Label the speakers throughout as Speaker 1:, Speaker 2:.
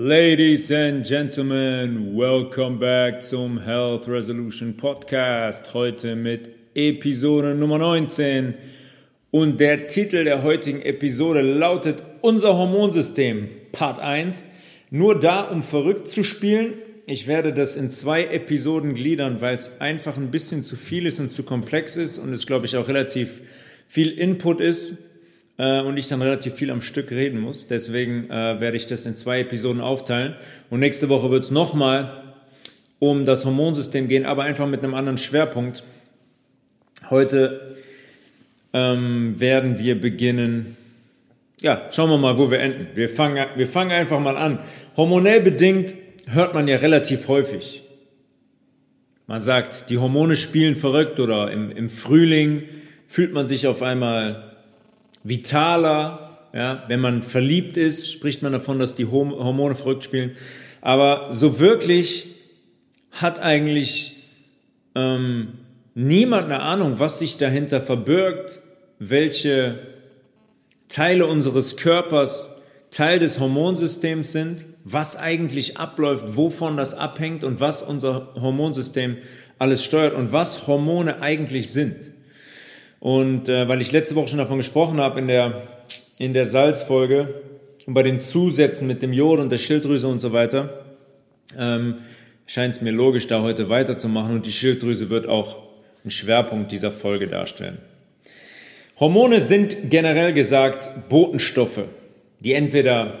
Speaker 1: Ladies and Gentlemen, welcome back zum Health Resolution Podcast. Heute mit Episode Nummer 19. Und der Titel der heutigen Episode lautet Unser Hormonsystem, Part 1. Nur da, um verrückt zu spielen. Ich werde das in zwei Episoden gliedern, weil es einfach ein bisschen zu viel ist und zu komplex ist und es, glaube ich, auch relativ viel Input ist äh, und ich dann relativ viel am Stück reden muss. Deswegen äh, werde ich das in zwei Episoden aufteilen. Und nächste Woche wird es nochmal um das Hormonsystem gehen, aber einfach mit einem anderen Schwerpunkt. Heute ähm, werden wir beginnen. Ja, schauen wir mal, wo wir enden. Wir fangen, wir fangen einfach mal an. Hormonell bedingt hört man ja relativ häufig. Man sagt, die Hormone spielen verrückt oder im, im Frühling fühlt man sich auf einmal vitaler. Ja, wenn man verliebt ist, spricht man davon, dass die Hormone verrückt spielen. Aber so wirklich hat eigentlich ähm, niemand eine Ahnung, was sich dahinter verbirgt, welche Teile unseres Körpers Teil des Hormonsystems sind, was eigentlich abläuft, wovon das abhängt und was unser Hormonsystem alles steuert und was Hormone eigentlich sind. Und äh, weil ich letzte Woche schon davon gesprochen habe in der, in der Salzfolge und bei den Zusätzen mit dem Jod und der Schilddrüse und so weiter, ähm, scheint es mir logisch, da heute weiterzumachen und die Schilddrüse wird auch einen Schwerpunkt dieser Folge darstellen. Hormone sind generell gesagt Botenstoffe, die entweder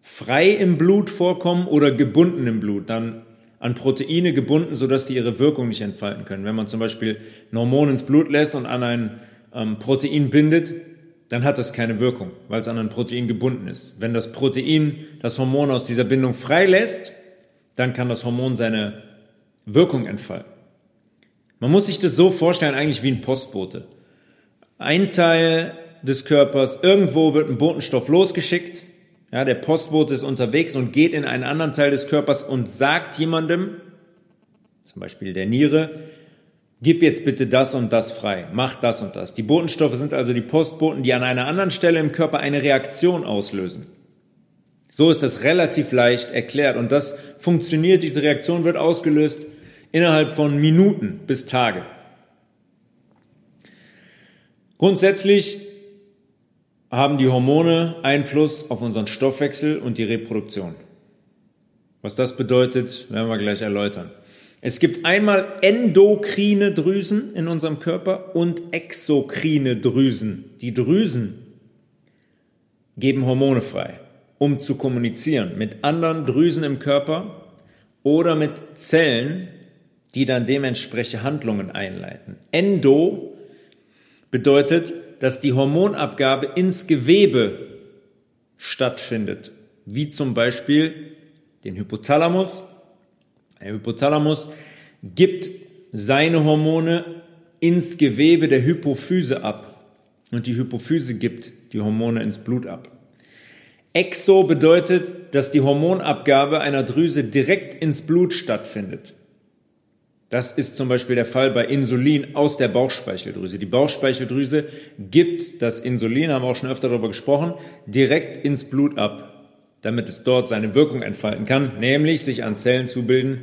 Speaker 1: frei im Blut vorkommen oder gebunden im Blut. Dann an Proteine gebunden, sodass die ihre Wirkung nicht entfalten können. Wenn man zum Beispiel ein Hormon ins Blut lässt und an ein ähm, Protein bindet, dann hat das keine Wirkung, weil es an ein Protein gebunden ist. Wenn das Protein das Hormon aus dieser Bindung freilässt, dann kann das Hormon seine Wirkung entfalten. Man muss sich das so vorstellen, eigentlich wie ein Postbote. Ein Teil des Körpers, irgendwo wird ein Botenstoff losgeschickt, ja, der Postbote ist unterwegs und geht in einen anderen Teil des Körpers und sagt jemandem, zum Beispiel der Niere, gib jetzt bitte das und das frei, mach das und das. Die Botenstoffe sind also die Postboten, die an einer anderen Stelle im Körper eine Reaktion auslösen. So ist das relativ leicht erklärt und das funktioniert, diese Reaktion wird ausgelöst innerhalb von Minuten bis Tage. Grundsätzlich haben die Hormone Einfluss auf unseren Stoffwechsel und die Reproduktion. Was das bedeutet, werden wir gleich erläutern. Es gibt einmal endokrine Drüsen in unserem Körper und exokrine Drüsen. Die Drüsen geben Hormone frei, um zu kommunizieren mit anderen Drüsen im Körper oder mit Zellen, die dann dementsprechend Handlungen einleiten. Endo bedeutet dass die Hormonabgabe ins Gewebe stattfindet, wie zum Beispiel den Hypothalamus. Der Hypothalamus gibt seine Hormone ins Gewebe der Hypophyse ab und die Hypophyse gibt die Hormone ins Blut ab. Exo bedeutet, dass die Hormonabgabe einer Drüse direkt ins Blut stattfindet. Das ist zum Beispiel der Fall bei Insulin aus der Bauchspeicheldrüse. Die Bauchspeicheldrüse gibt das Insulin, haben wir auch schon öfter darüber gesprochen, direkt ins Blut ab, damit es dort seine Wirkung entfalten kann, nämlich sich an Zellen zubilden,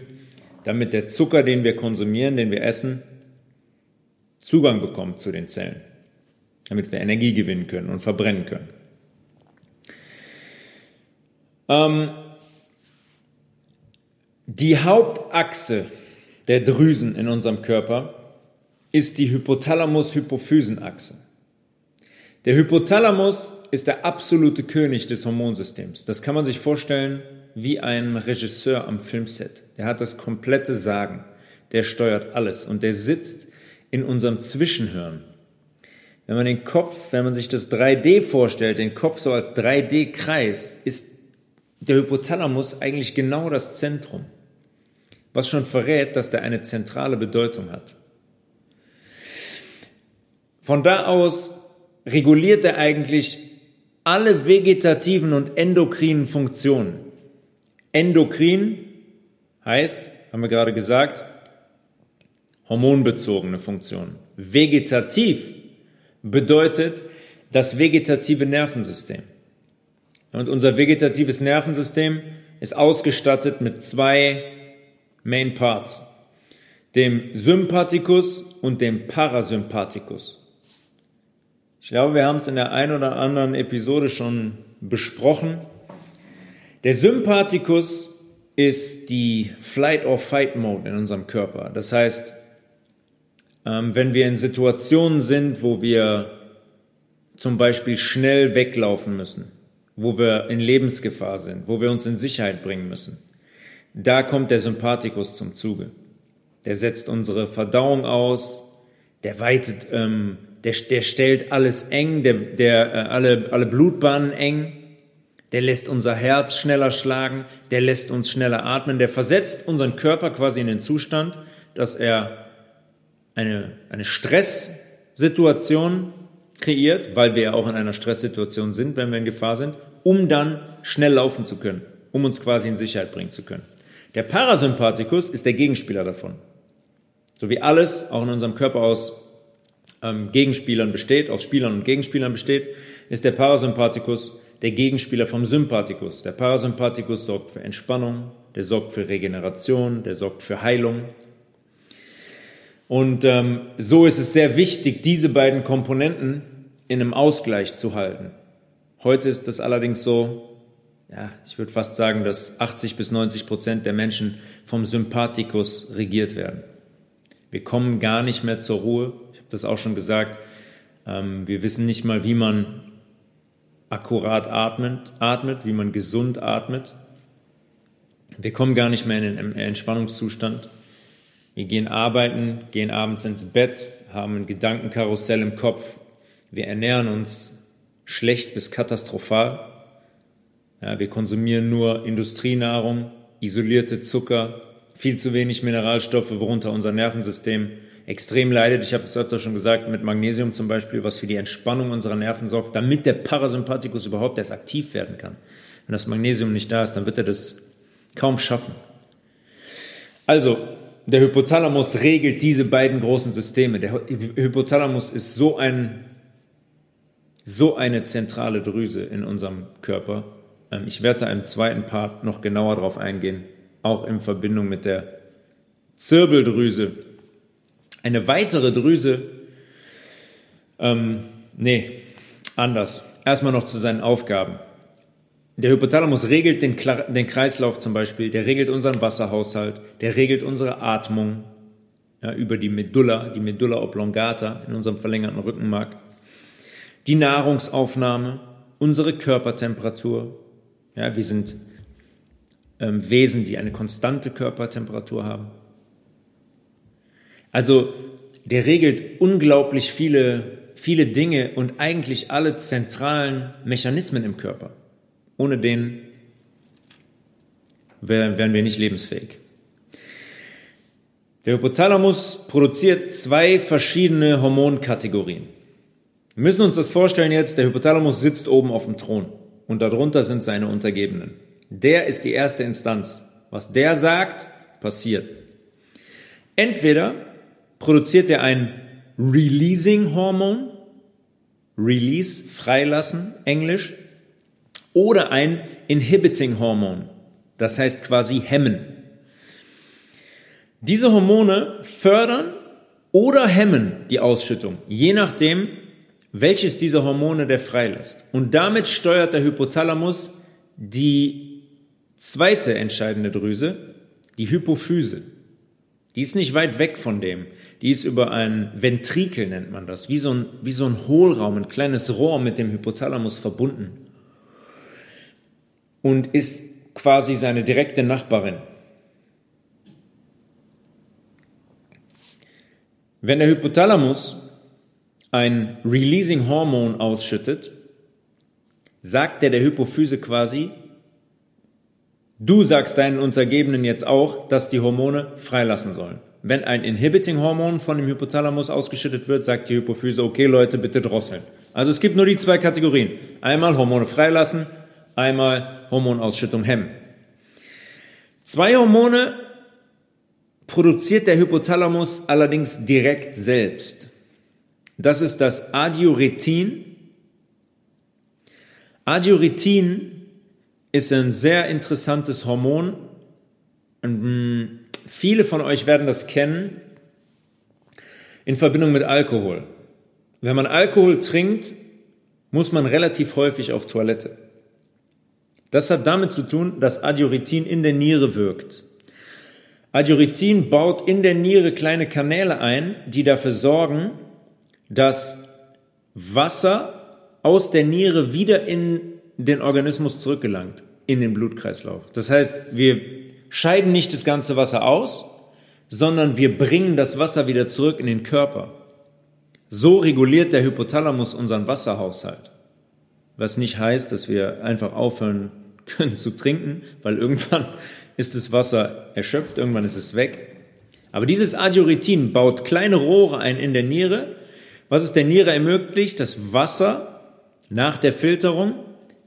Speaker 1: damit der Zucker, den wir konsumieren, den wir essen, Zugang bekommt zu den Zellen, damit wir Energie gewinnen können und verbrennen können. Ähm, die Hauptachse der Drüsen in unserem Körper ist die Hypothalamus-Hypophysenachse. Der Hypothalamus ist der absolute König des Hormonsystems. Das kann man sich vorstellen wie ein Regisseur am Filmset. Der hat das komplette Sagen. Der steuert alles und der sitzt in unserem Zwischenhirn. Wenn man den Kopf, wenn man sich das 3D vorstellt, den Kopf so als 3D-Kreis, ist der Hypothalamus eigentlich genau das Zentrum was schon verrät, dass der eine zentrale Bedeutung hat. Von da aus reguliert er eigentlich alle vegetativen und endokrinen Funktionen. Endokrin heißt, haben wir gerade gesagt, hormonbezogene Funktionen. Vegetativ bedeutet das vegetative Nervensystem. Und unser vegetatives Nervensystem ist ausgestattet mit zwei Main Parts, dem Sympathikus und dem Parasympathikus. Ich glaube, wir haben es in der einen oder anderen Episode schon besprochen. Der Sympathikus ist die Flight or Fight Mode in unserem Körper. Das heißt, ähm, wenn wir in Situationen sind, wo wir zum Beispiel schnell weglaufen müssen, wo wir in Lebensgefahr sind, wo wir uns in Sicherheit bringen müssen, da kommt der Sympathikus zum Zuge. Der setzt unsere Verdauung aus, der weitet, ähm, der, der stellt alles eng, der, der äh, alle, alle Blutbahnen eng, der lässt unser Herz schneller schlagen, der lässt uns schneller atmen, der versetzt unseren Körper quasi in den Zustand, dass er eine, eine Stresssituation kreiert, weil wir ja auch in einer Stresssituation sind, wenn wir in Gefahr sind, um dann schnell laufen zu können, um uns quasi in Sicherheit bringen zu können. Der Parasympathikus ist der Gegenspieler davon. So wie alles auch in unserem Körper aus ähm, Gegenspielern besteht, aus Spielern und Gegenspielern besteht, ist der Parasympathikus der Gegenspieler vom Sympathikus. Der Parasympathikus sorgt für Entspannung, der sorgt für Regeneration, der sorgt für Heilung. Und ähm, so ist es sehr wichtig, diese beiden Komponenten in einem Ausgleich zu halten. Heute ist es allerdings so, ja, ich würde fast sagen, dass 80 bis 90 Prozent der Menschen vom Sympathikus regiert werden. Wir kommen gar nicht mehr zur Ruhe. Ich habe das auch schon gesagt. Ähm, wir wissen nicht mal, wie man akkurat atmet, atmet, wie man gesund atmet. Wir kommen gar nicht mehr in den Entspannungszustand. Wir gehen arbeiten, gehen abends ins Bett, haben ein Gedankenkarussell im Kopf. Wir ernähren uns schlecht bis katastrophal. Ja, wir konsumieren nur Industrienahrung, isolierte Zucker, viel zu wenig Mineralstoffe, worunter unser Nervensystem extrem leidet. Ich habe es öfter schon gesagt, mit Magnesium zum Beispiel, was für die Entspannung unserer Nerven sorgt, damit der Parasympathikus überhaupt erst aktiv werden kann. Wenn das Magnesium nicht da ist, dann wird er das kaum schaffen. Also, der Hypothalamus regelt diese beiden großen Systeme. Der Hypothalamus ist so ein, so eine zentrale Drüse in unserem Körper. Ähm, ich werde da im zweiten Part noch genauer drauf eingehen, auch in Verbindung mit der Zirbeldrüse, eine weitere Drüse, ähm, nee, anders. Erstmal noch zu seinen Aufgaben. Der Hypothalamus regelt den, den, Kreislauf zum Beispiel, der regelt unseren Wasserhaushalt, der regelt unsere Atmung ja, über die Medulla, die Medulla oblongata in unserem verlängerten Rückenmark, die Nahrungsaufnahme, unsere Körpertemperatur. Ja, wir sind ähm, Wesen, die eine konstante Körpertemperatur haben. Also der regelt unglaublich viele, viele Dinge und eigentlich alle zentralen Mechanismen im Körper. Ohne den wären wir nicht lebensfähig. Der Hypothalamus produziert zwei verschiedene Hormonkategorien. Wir müssen uns das vorstellen jetzt, der Hypothalamus sitzt oben auf dem Thron und darunter sind seine Untergebenen. Der ist die erste Instanz. Was der sagt, passiert. Entweder produziert er ein Releasing-Hormon, Release, freilassen, Englisch, oder ein Inhibiting-Hormon, das heißt quasi hemmen. Diese Hormone fördern oder hemmen die Ausschüttung, je nachdem, welches dieser Hormone der freilässt. Und damit steuert der Hypothalamus die zweite entscheidende Drüse, die Hypophyse. Die ist nicht weit weg von dem. Die ist über ein Ventrikel, nennt man das, wie so ein, wie so ein Hohlraum, ein kleines Rohr mit dem Hypothalamus verbunden. Und ist quasi seine direkte Nachbarin. Wenn der Hypothalamus ein Releasing Hormon ausschüttet, sagt er der Hypophyse quasi, du sagst deinen Untergebenen jetzt auch, dass die Hormone freilassen sollen. Wenn ein Inhibiting-Hormon von dem Hypothalamus ausgeschüttet wird, sagt die Hypophyse, okay Leute, bitte drosseln. Also es gibt nur die zwei Kategorien. Einmal Hormone freilassen, einmal Hormonausschüttung hemmen. Zwei Hormone produziert der Hypothalamus allerdings direkt selbst. Das ist das Adiuretin. Adiuretin ist ein sehr interessantes Hormon. Und, mh, viele von euch werden das kennen in Verbindung mit Alkohol. Wenn man Alkohol trinkt, muss man relativ häufig auf Toilette. Das hat damit zu tun, dass Adiuretin in der Niere wirkt. Adiuretin baut in der Niere kleine Kanäle ein, die dafür sorgen, dass Wasser aus der Niere wieder in den Organismus zurückgelangt, in den Blutkreislauf. Das heißt, wir scheiden nicht das ganze Wasser aus, sondern wir bringen das Wasser wieder zurück in den Körper. So reguliert der Hypothalamus unseren Wasserhaushalt. Was nicht heißt, dass wir einfach aufhören können zu trinken, weil irgendwann ist das Wasser erschöpft, irgendwann ist es weg. Aber dieses Adiuretin baut kleine Rohre ein in der Niere, was es der Niere ermöglicht, das Wasser nach der Filterung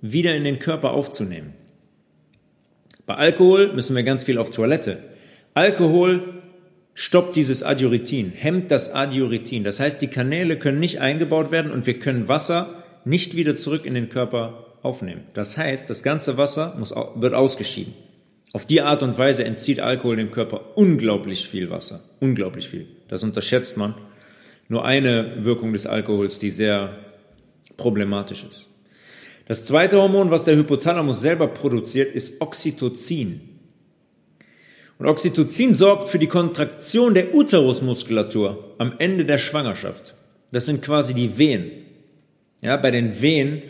Speaker 1: wieder in den Körper aufzunehmen. Bei Alkohol müssen wir ganz viel auf Toilette. Alkohol stoppt dieses Adiuretin, hemmt das Adiuretin. Das heißt, die Kanäle können nicht eingebaut werden und wir können Wasser nicht wieder zurück in den Körper aufnehmen. Das heißt, das ganze Wasser muss, wird ausgeschieden. Auf die Art und Weise entzieht Alkohol dem Körper unglaublich viel Wasser. Unglaublich viel. Das unterschätzt man. Nur eine Wirkung des Alkohols, die sehr problematisch ist. Das zweite Hormon, was der Hypothalamus selber produziert, ist Oxytocin. Und Oxytocin sorgt für die Kontraktion der Uterusmuskulatur am Ende der Schwangerschaft. Das sind quasi die Wehen. Ja, bei den Wehen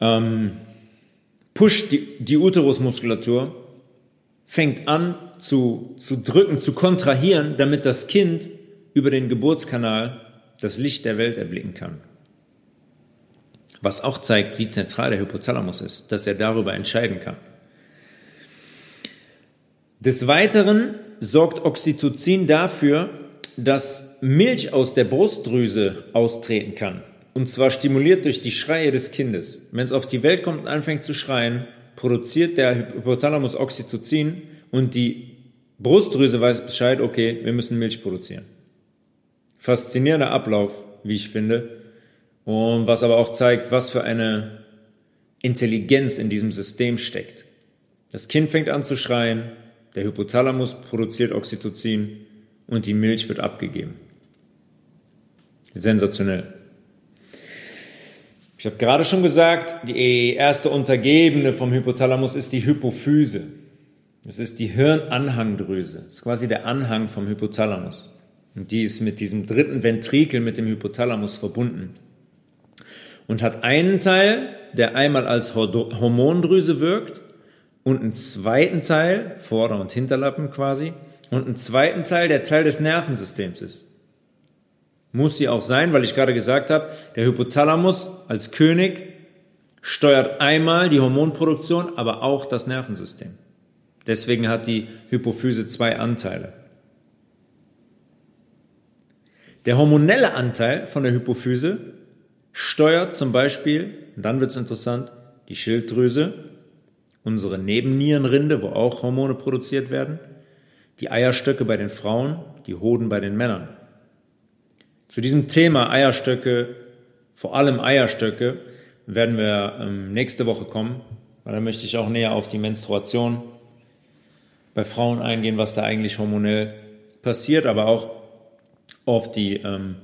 Speaker 1: ähm, pusht die, die Uterusmuskulatur, fängt an zu, zu drücken, zu kontrahieren, damit das Kind über den Geburtskanal das Licht der Welt erblicken kann. Was auch zeigt, wie zentral der Hypothalamus ist, dass er darüber entscheiden kann. Des Weiteren sorgt Oxytocin dafür, dass Milch aus der Brustdrüse austreten kann. Und zwar stimuliert durch die Schreie des Kindes. Wenn es auf die Welt kommt und anfängt zu schreien, produziert der Hypothalamus Oxytocin und die Brustdrüse weiß Bescheid, okay, wir müssen Milch produzieren. Faszinierender Ablauf, wie ich finde. Und was aber auch zeigt, was für eine Intelligenz in diesem System steckt. Das Kind fängt an zu schreien, der Hypothalamus produziert Oxytocin und die Milch wird abgegeben. Sensationell. Ich habe gerade schon gesagt, die erste Untergebene vom Hypothalamus ist die Hypophyse. Das ist die Hirnanhangdrüse. Das ist quasi der Anhang vom Hypothalamus. Und die ist mit diesem dritten Ventrikel mit dem Hypothalamus verbunden. Und hat einen Teil, der einmal als Hormondrüse wirkt und einen zweiten Teil, Vorder- und Hinterlappen quasi, und einen zweiten Teil, der Teil des Nervensystems ist. Muss sie auch sein, weil ich gerade gesagt habe, der Hypothalamus als König steuert einmal die Hormonproduktion, aber auch das Nervensystem. Deswegen hat die Hypophyse zwei Anteile. Der hormonelle Anteil von der Hypophyse steuert zum Beispiel, und dann wird es interessant, die Schilddrüse, unsere Nebennierenrinde, wo auch Hormone produziert werden, die Eierstöcke bei den Frauen, die Hoden bei den Männern. Zu diesem Thema Eierstöcke, vor allem Eierstöcke, werden wir ähm, nächste Woche kommen, weil da möchte ich auch näher auf die Menstruation bei Frauen eingehen, was da eigentlich hormonell passiert, aber auch auf die ähm,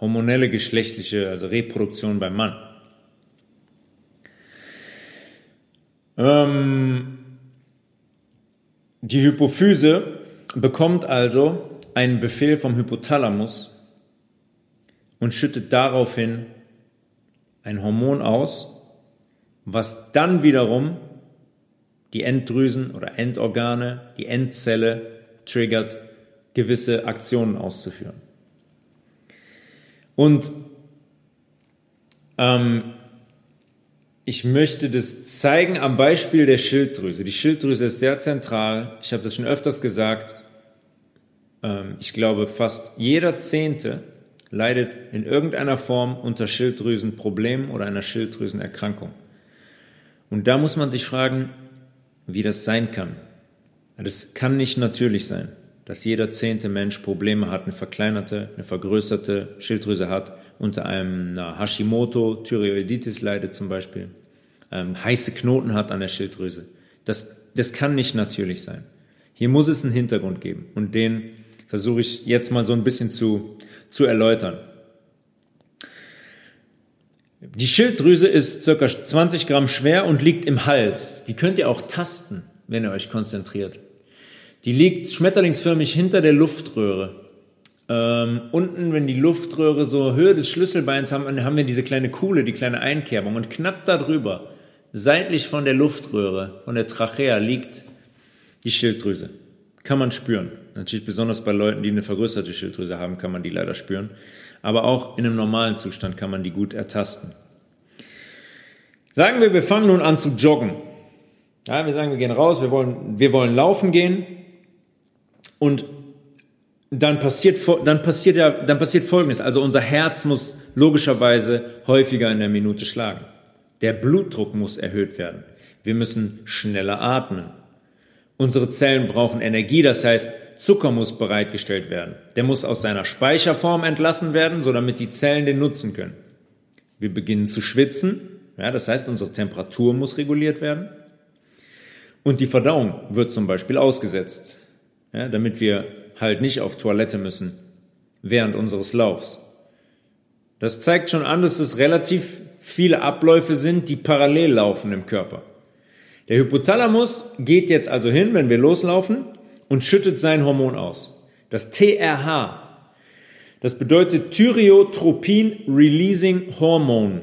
Speaker 1: hormonelle geschlechtliche, also Reproduktion beim Mann. Ähm, die Hypophyse bekommt also einen Befehl vom Hypothalamus, und schüttet daraufhin ein Hormon aus, was dann wiederum die Enddrüsen oder Endorgane, die Endzelle triggert, gewisse Aktionen auszuführen. Und ähm, ich möchte das zeigen am Beispiel der Schilddrüse. Die Schilddrüse ist sehr zentral. Ich habe das schon öfters gesagt. Ähm, ich glaube, fast jeder Zehnte leidet in irgendeiner Form unter Schilddrüsenproblemen oder einer Schilddrüsenerkrankung. Und da muss man sich fragen, wie das sein kann. Das kann nicht natürlich sein, dass jeder zehnte Mensch Probleme hat, eine verkleinerte, eine vergrößerte Schilddrüse hat, unter einem Hashimoto, Thyreoiditis leidet zum Beispiel, ähm, heiße Knoten hat an der Schilddrüse. Das, das kann nicht natürlich sein. Hier muss es einen Hintergrund geben und den versuche ich jetzt mal so ein bisschen zu, zu erläutern. Die Schilddrüse ist circa 20 Gramm schwer und liegt im Hals. Die könnt ihr auch tasten, wenn ihr euch konzentriert. Die liegt schmetterlingsförmig hinter der Luftröhre. Ähm, unten, wenn die Luftröhre so Höhe des Schlüsselbeins haben, haben wir diese kleine Kuhle, die kleine Einkerbung. Und knapp darüber, seitlich von der Luftröhre, von der Trachea, liegt die Schilddrüse. Kann man spüren. Natürlich besonders bei Leuten, die eine vergrößerte Schilddrüse haben, kann man die leider spüren. Aber auch in einem normalen Zustand kann man die gut ertasten. Sagen wir, wir fangen nun an zu joggen. Ja, wir sagen, wir gehen raus, wir wollen, wir wollen laufen gehen. Und dann passiert, dann passiert ja, dann passiert Folgendes. Also unser Herz muss logischerweise häufiger in der Minute schlagen. Der Blutdruck muss erhöht werden. Wir müssen schneller atmen. Unsere Zellen brauchen Energie, das heißt, Zucker muss bereitgestellt werden. Der muss aus seiner Speicherform entlassen werden, so damit die Zellen den nutzen können. Wir beginnen zu schwitzen, ja, das heißt, unsere Temperatur muss reguliert werden. Und die Verdauung wird zum Beispiel ausgesetzt, ja, damit wir halt nicht auf Toilette müssen während unseres Laufs. Das zeigt schon an, dass es relativ viele Abläufe sind, die parallel laufen im Körper. Der Hypothalamus geht jetzt also hin, wenn wir loslaufen, und schüttet sein Hormon aus. Das TRH. Das bedeutet Thyreotropin Releasing Hormone.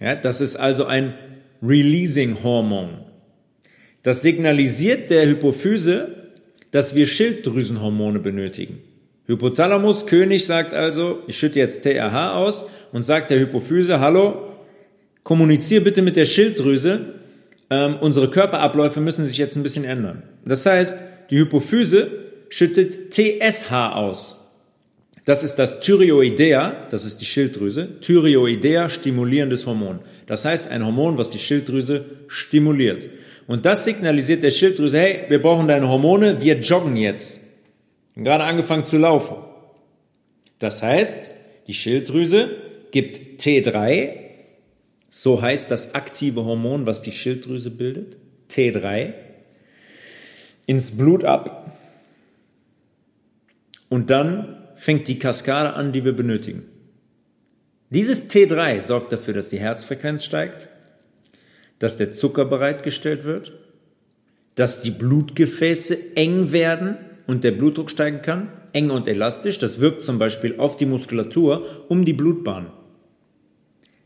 Speaker 1: Ja, das ist also ein Releasing Hormon. Das signalisiert der Hypophyse, dass wir Schilddrüsenhormone benötigen. Hypothalamus König sagt also, ich schütte jetzt TRH aus und sagt der Hypophyse, hallo, kommunizier bitte mit der Schilddrüse, ähm, unsere Körperabläufe müssen sich jetzt ein bisschen ändern. Das heißt, die Hypophyse schüttet TSH aus. Das ist das Thyreoidea, das ist die Schilddrüse, Thyreoidea stimulierendes Hormon. Das heißt, ein Hormon, was die Schilddrüse stimuliert. Und das signalisiert der Schilddrüse, hey, wir brauchen deine Hormone, wir joggen jetzt. Und gerade angefangen zu laufen. Das heißt, die Schilddrüse gibt T3, so heißt das aktive Hormon, was die Schilddrüse bildet, T3, ins Blut ab. Und dann fängt die Kaskade an, die wir benötigen. Dieses T3 sorgt dafür, dass die Herzfrequenz steigt, dass der Zucker bereitgestellt wird, dass die Blutgefäße eng werden und der Blutdruck steigen kann, eng und elastisch. Das wirkt zum Beispiel auf die Muskulatur um die Blutbahn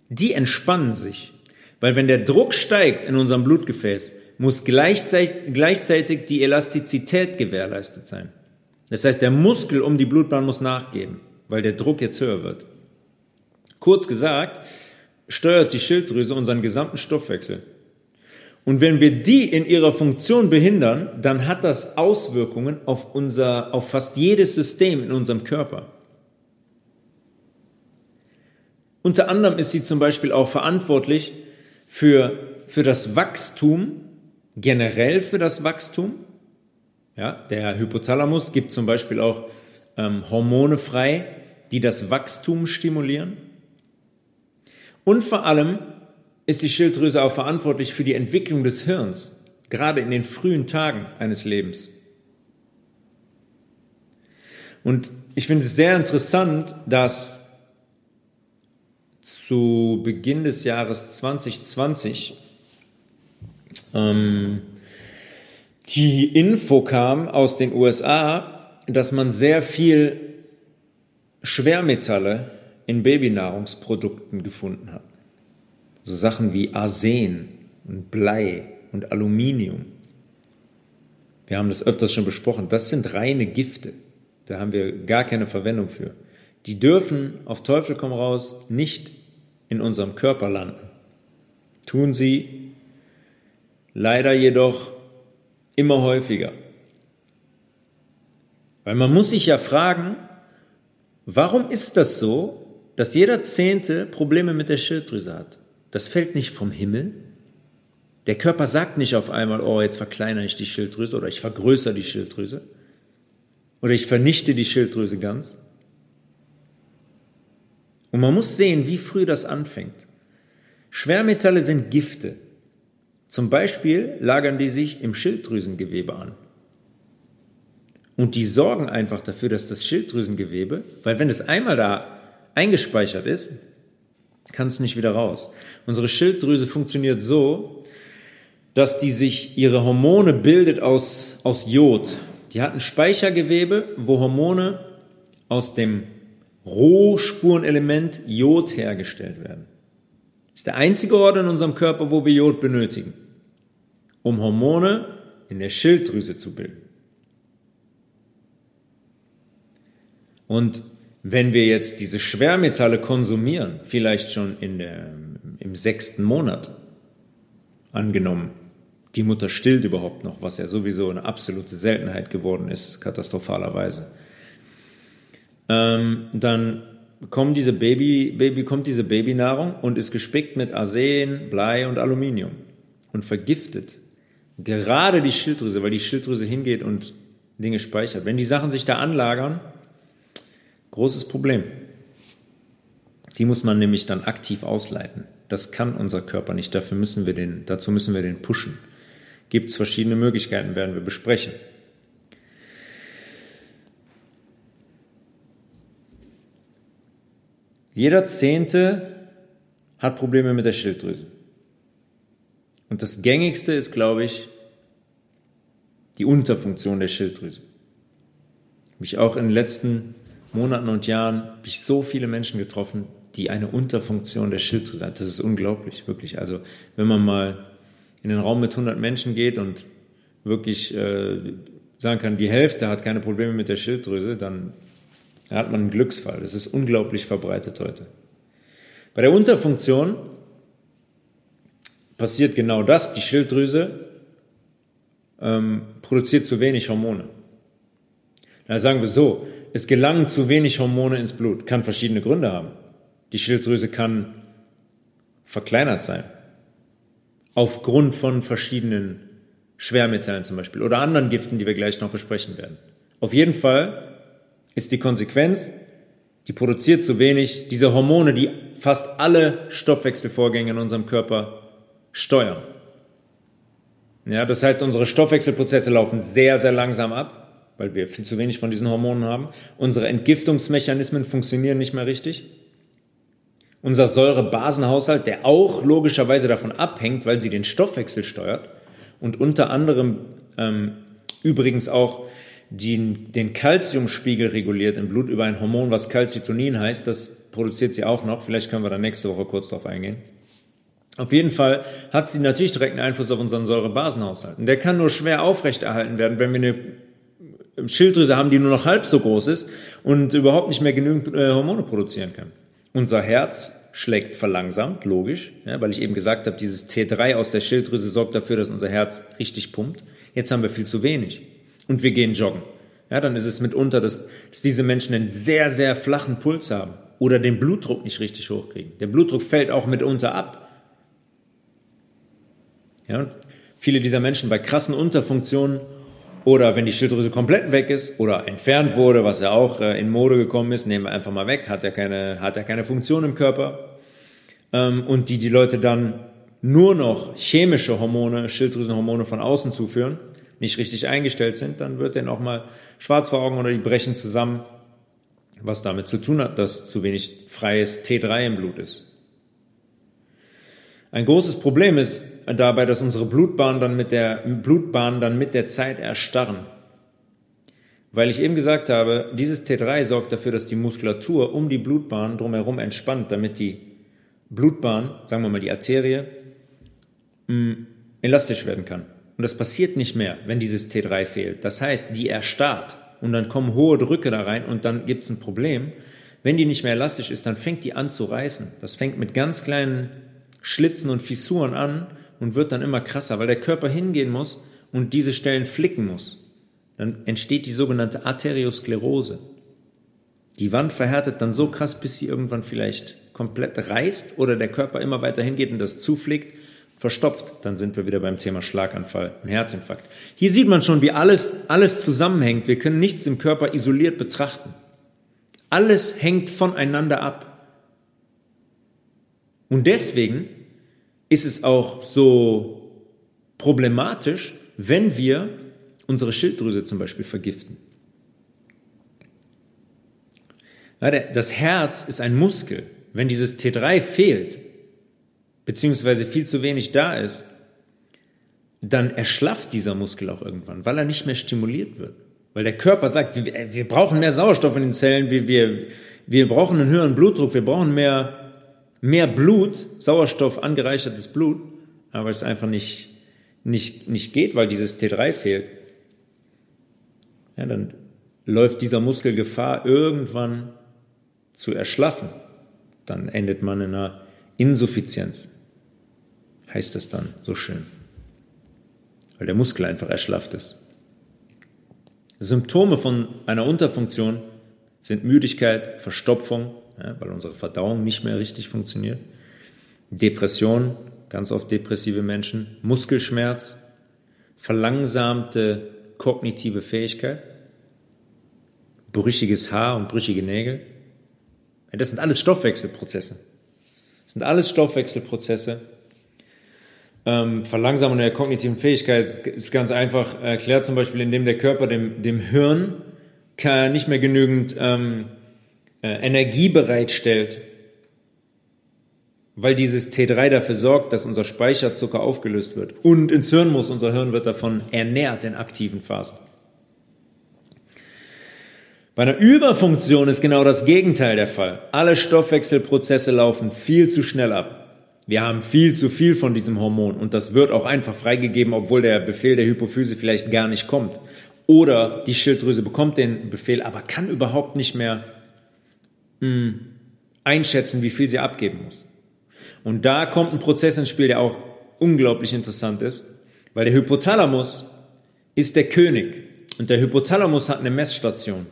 Speaker 1: die entspannen sich. Weil wenn der Druck steigt in unserem Blutgefäß, muss gleichzeitig, die Elastizität gewährleistet sein. Das heißt, der Muskel um die Blutbahn muss nachgeben, weil der Druck jetzt höher wird. Kurz gesagt, steuert die Schilddrüse unseren gesamten Stoffwechsel. Und wenn wir die in ihrer Funktion behindern, dann hat das Auswirkungen auf unser, auf fast jedes System in unserem Körper. Unter anderem ist sie zum Beispiel auch verantwortlich für, für das Wachstum, generell für das Wachstum. Ja, der Hypothalamus gibt zum Beispiel auch ähm, Hormone frei, die das Wachstum stimulieren. Und vor allem ist die Schilddrüse auch verantwortlich für die Entwicklung des Hirns, gerade in den frühen Tagen eines Lebens. Und ich finde es sehr interessant, dass zu Beginn des Jahres 2020 ähm, die Info kam aus den USA, dass man sehr viel Schwermetalle in Babynahrungsprodukten gefunden hat. So Sachen wie Arsen und Blei und Aluminium. Wir haben das öfters schon besprochen. Das sind reine Gifte. Da haben wir gar keine Verwendung für. Die dürfen auf Teufel komm raus nicht in unserem Körper landen. Tun sie leider jedoch immer häufiger. Weil man muss sich ja fragen, warum ist das so, dass jeder Zehnte Probleme mit der Schilddrüse hat? Das fällt nicht vom Himmel. Der Körper sagt nicht auf einmal, oh, jetzt verkleinere ich die Schilddrüse oder ich vergrößere die Schilddrüse oder ich vernichte die Schilddrüse ganz. Und man muss sehen, wie früh das anfängt. Schwermetalle sind Gifte. Zum Beispiel lagern die sich im Schilddrüsengewebe an. Und die sorgen einfach dafür, dass das Schilddrüsengewebe, weil wenn es einmal da eingespeichert ist, kann es nicht wieder raus. Unsere Schilddrüse funktioniert so, dass die sich ihre Hormone bildet aus, aus Jod. Die hat ein Speichergewebe, wo Hormone aus dem Rohspurenelement Jod hergestellt werden. Das ist der einzige Ort in unserem Körper, wo wir Jod benötigen, um Hormone in der Schilddrüse zu bilden. Und wenn wir jetzt diese Schwermetalle konsumieren, vielleicht schon in der, im sechsten Monat, angenommen, die Mutter stillt überhaupt noch, was ja sowieso eine absolute Seltenheit geworden ist, katastrophalerweise, ähm, dann kommt diese, Baby, Baby, kommt diese Babynahrung und ist gespickt mit Arsen, Blei und Aluminium und vergiftet gerade die Schilddrüse, weil die Schilddrüse hingeht und Dinge speichert. Wenn die Sachen sich da anlagern, Großes Problem. Die muss man nämlich dann aktiv ausleiten. Das kann unser Körper nicht. Dafür müssen wir den, dazu müssen wir den pushen. Gibt es verschiedene Möglichkeiten, werden wir besprechen. Jeder Zehnte hat Probleme mit der Schilddrüse. Und das gängigste ist, glaube ich, die Unterfunktion der Schilddrüse. Habe ich auch in den letzten Monaten und Jahren habe ich so viele Menschen getroffen, die eine Unterfunktion der Schilddrüse haben. Das ist unglaublich, wirklich. Also wenn man mal in den Raum mit 100 Menschen geht und wirklich äh, sagen kann, die Hälfte hat keine Probleme mit der Schilddrüse, dann hat man einen Glücksfall. Das ist unglaublich verbreitet heute. Bei der Unterfunktion passiert genau das. Die Schilddrüse ähm, produziert zu wenig Hormone. Da sagen wir so, es gelangen zu wenig Hormone ins Blut. Kann verschiedene Gründe haben. Die Schilddrüse kann verkleinert sein. Aufgrund von verschiedenen Schwermetallen zum Beispiel oder anderen Giften, die wir gleich noch besprechen werden. Auf jeden Fall ist die Konsequenz, die produziert zu wenig diese Hormone, die fast alle Stoffwechselvorgänge in unserem Körper steuern. Ja, das heißt, unsere Stoffwechselprozesse laufen sehr, sehr langsam ab weil wir viel zu wenig von diesen Hormonen haben. Unsere Entgiftungsmechanismen funktionieren nicht mehr richtig. Unser Säurebasenhaushalt, der auch logischerweise davon abhängt, weil sie den Stoffwechsel steuert und unter anderem ähm, übrigens auch den, den Calciumspiegel reguliert im Blut über ein Hormon, was Calcitonin heißt. Das produziert sie auch noch. Vielleicht können wir da nächste Woche kurz drauf eingehen. Auf jeden Fall hat sie natürlich direkten Einfluss auf unseren Säurebasenhaushalt. Und der kann nur schwer aufrechterhalten werden, wenn wir eine Schilddrüse haben, die nur noch halb so groß ist und überhaupt nicht mehr genügend äh, Hormone produzieren kann. Unser Herz schlägt verlangsamt, logisch, ja, weil ich eben gesagt habe, dieses T3 aus der Schilddrüse sorgt dafür, dass unser Herz richtig pumpt. Jetzt haben wir viel zu wenig und wir gehen joggen. Ja, dann ist es mitunter, dass, dass diese Menschen einen sehr, sehr flachen Puls haben oder den Blutdruck nicht richtig hochkriegen. Der Blutdruck fällt auch mitunter ab. Ja, viele dieser Menschen bei krassen Unterfunktionen oder wenn die Schilddrüse komplett weg ist oder entfernt wurde, was ja auch äh, in Mode gekommen ist, nehmen wir einfach mal weg, hat ja keine, hat ja keine Funktion im Körper. Ähm, und die die Leute dann nur noch chemische Hormone, Schilddrüsenhormone von außen zuführen, nicht richtig eingestellt sind, dann wird denen auch mal schwarz vor Augen oder die brechen zusammen, was damit zu tun hat, dass zu wenig freies T3 im Blut ist. Ein großes Problem ist dabei, dass unsere Blutbahnen dann mit der, Blutbahnen dann mit der Zeit erstarren. Weil ich eben gesagt habe, dieses T3 sorgt dafür, dass die Muskulatur um die Blutbahn drumherum entspannt, damit die Blutbahn, sagen wir mal die Arterie, mh, elastisch werden kann. Und das passiert nicht mehr, wenn dieses T3 fehlt. Das heißt, die erstarrt und dann kommen hohe Drücke da rein und dann gibt es ein Problem. Wenn die nicht mehr elastisch ist, dann fängt die an zu reißen. Das fängt mit ganz kleinen Schlitzen und Fissuren an und wird dann immer krasser, weil der Körper hingehen muss und diese Stellen flicken muss. Dann entsteht die sogenannte Arteriosklerose. Die Wand verhärtet dann so krass, bis sie irgendwann vielleicht komplett reißt oder der Körper immer weiter hingeht und das zufliegt, verstopft. Dann sind wir wieder beim Thema Schlaganfall und Herzinfarkt. Hier sieht man schon, wie alles, alles zusammenhängt. Wir können nichts im Körper isoliert betrachten. Alles hängt voneinander ab. Und deswegen ist es auch so problematisch, wenn wir unsere Schilddrüse zum Beispiel vergiften. Das Herz ist ein Muskel. Wenn dieses T3 fehlt, beziehungsweise viel zu wenig da ist, dann erschlafft dieser Muskel auch irgendwann, weil er nicht mehr stimuliert wird. Weil der Körper sagt, wir, brauchen mehr Sauerstoff in den Zellen, wir, wir, wir brauchen einen höheren Blutdruck, wir brauchen mehr, mehr Blut, Sauerstoff angereichertes Blut, aber es einfach nicht, nicht, nicht geht, weil dieses T3 fehlt. Ja, dann läuft dieser Muskel Gefahr, irgendwann zu erschlaffen. Dann endet man in einer Insuffizienz, heißt das dann so schön, weil der Muskel einfach erschlafft ist. Symptome von einer Unterfunktion sind Müdigkeit, Verstopfung, ja, weil unsere Verdauung nicht mehr richtig funktioniert, Depression, ganz oft depressive Menschen, Muskelschmerz, verlangsamte kognitive Fähigkeit, brüchiges Haar und brüchige Nägel. Das sind alles Stoffwechselprozesse. Das sind alles Stoffwechselprozesse. Ähm, Verlangsamung der kognitiven Fähigkeit ist ganz einfach erklärt, zum Beispiel indem der Körper dem, dem Hirn nicht mehr genügend ähm, äh, Energie bereitstellt, weil dieses T3 dafür sorgt, dass unser Speicherzucker aufgelöst wird. Und ins Hirn muss, unser Hirn wird davon ernährt in aktiven Phasen. Bei einer Überfunktion ist genau das Gegenteil der Fall. Alle Stoffwechselprozesse laufen viel zu schnell ab. Wir haben viel zu viel von diesem Hormon und das wird auch einfach freigegeben, obwohl der Befehl der Hypophyse vielleicht gar nicht kommt. Oder die Schilddrüse bekommt den Befehl, aber kann überhaupt nicht mehr mh, hm, einschätzen, wie viel sie abgeben muss. Und da kommt ein Prozess ins Spiel, der auch unglaublich interessant ist, weil der Hypothalamus ist der König und der Hypothalamus hat eine Messstation.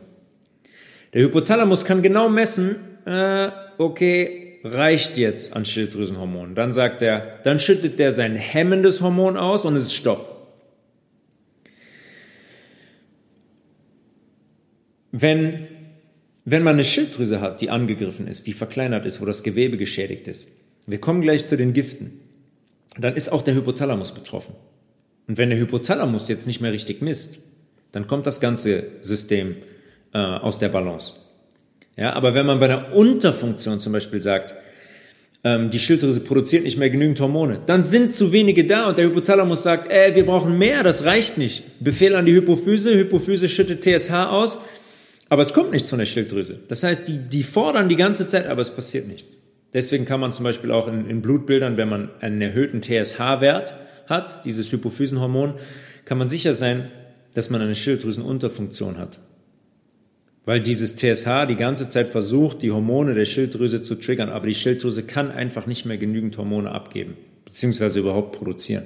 Speaker 1: Der Hypothalamus kann genau messen, äh, okay, reicht jetzt an Schilddrüsenhormonen. Dann sagt er, dann schüttet er sein hemmendes Hormon aus und es ist Stopp. Wenn, wenn man eine Schilddrüse hat, die angegriffen ist, die verkleinert ist, wo das Gewebe geschädigt ist, wir kommen gleich zu den Giften, dann ist auch der Hypothalamus betroffen. Und wenn der Hypothalamus jetzt nicht mehr richtig misst, dann kommt das ganze System äh, aus der Balance. Ja, aber wenn man bei einer Unterfunktion zum Beispiel sagt, ähm, die Schilddrüse produziert nicht mehr genügend Hormone, dann sind zu wenige da und der Hypothalamus sagt, äh, wir brauchen mehr, das reicht nicht. Befehl an die Hypophyse, Hypophyse schüttet TSH aus, aber es kommt nichts von der Schilddrüse. Das heißt, die, die fordern die ganze Zeit, aber es passiert nichts. Deswegen kann man zum Beispiel auch in, in Blutbildern, wenn man einen erhöhten TSH-Wert hat, dieses Hypophysenhormon, kann man sicher sein, dass man eine Schilddrüsenunterfunktion hat weil dieses TSH die ganze Zeit versucht, die Hormone der Schilddrüse zu triggern, aber die Schilddrüse kann einfach nicht mehr genügend Hormone abgeben, beziehungsweise überhaupt produzieren.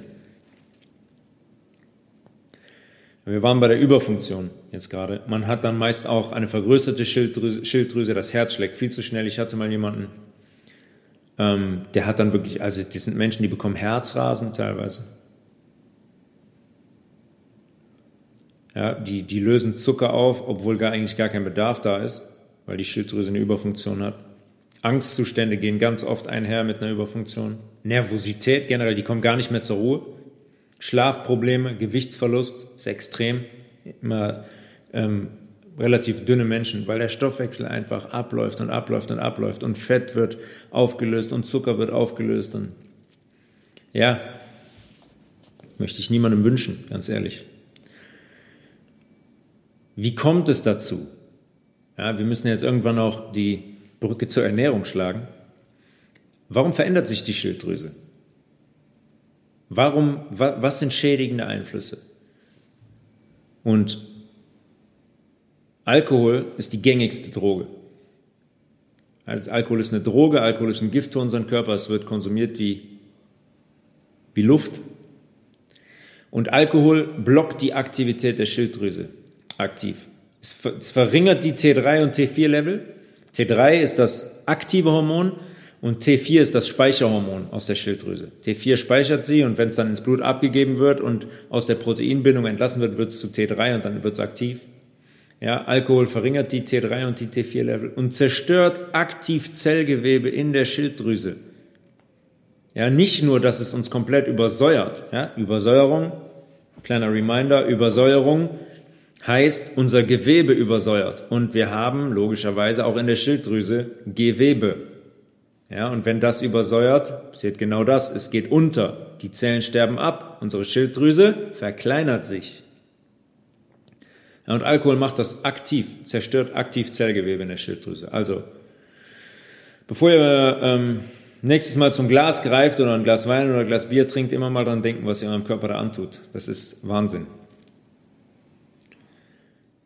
Speaker 1: Wir waren bei der Überfunktion jetzt gerade. Man hat dann meist auch eine vergrößerte Schilddrüse, Schilddrüse das Herz schlägt viel zu schnell. Ich hatte mal jemanden, ähm, der hat dann wirklich, also die sind Menschen, die bekommen Herzrasen teilweise. Ja, die, die lösen Zucker auf, obwohl gar eigentlich gar kein Bedarf da ist, weil die Schilddrüse eine Überfunktion hat. Angstzustände gehen ganz oft einher mit einer Überfunktion. Nervosität generell, die kommen gar nicht mehr zur Ruhe. Schlafprobleme, Gewichtsverlust ist extrem. Immer ähm, relativ dünne Menschen, weil der Stoffwechsel einfach abläuft und abläuft und abläuft und Fett wird aufgelöst und Zucker wird aufgelöst und ja, möchte ich niemandem wünschen, ganz ehrlich. Wie kommt es dazu? Ja, wir müssen jetzt irgendwann auch die Brücke zur Ernährung schlagen. Warum verändert sich die Schilddrüse? Warum, was sind schädigende Einflüsse? Und Alkohol ist die gängigste Droge. Also Alkohol ist eine Droge, Alkohol ist ein Gift für unseren Körper, es wird konsumiert wie, wie Luft. Und Alkohol blockt die Aktivität der Schilddrüse aktiv. Es, es verringert die T3 und T4-Level. T3 ist das aktive Hormon und T4 ist das Speicherhormon aus der Schilddrüse. T4 speichert sie und wenn es dann ins Blut abgegeben wird und aus der Proteinbindung entlassen wird, wird es zu T3 und dann wird es aktiv. Ja, Alkohol verringert die T3 und die T4-Level und zerstört aktiv Zellgewebe in der Schilddrüse. Ja, nicht nur, dass es uns komplett übersäuert. Ja, Übersäuerung, kleiner Reminder, Übersäuerung heißt, unser Gewebe übersäuert. Und wir haben logischerweise auch in der Schilddrüse Gewebe. Ja, und wenn das übersäuert, passiert genau das. Es geht unter. Die Zellen sterben ab. Unsere Schilddrüse verkleinert sich. Ja, und Alkohol macht das aktiv, zerstört aktiv Zellgewebe in der Schilddrüse. Also, bevor ihr ähm, nächstes Mal zum Glas greift oder ein Glas Wein oder ein Glas Bier trinkt, immer mal dran denken, was ihr eurem Körper da antut. Das ist Wahnsinn.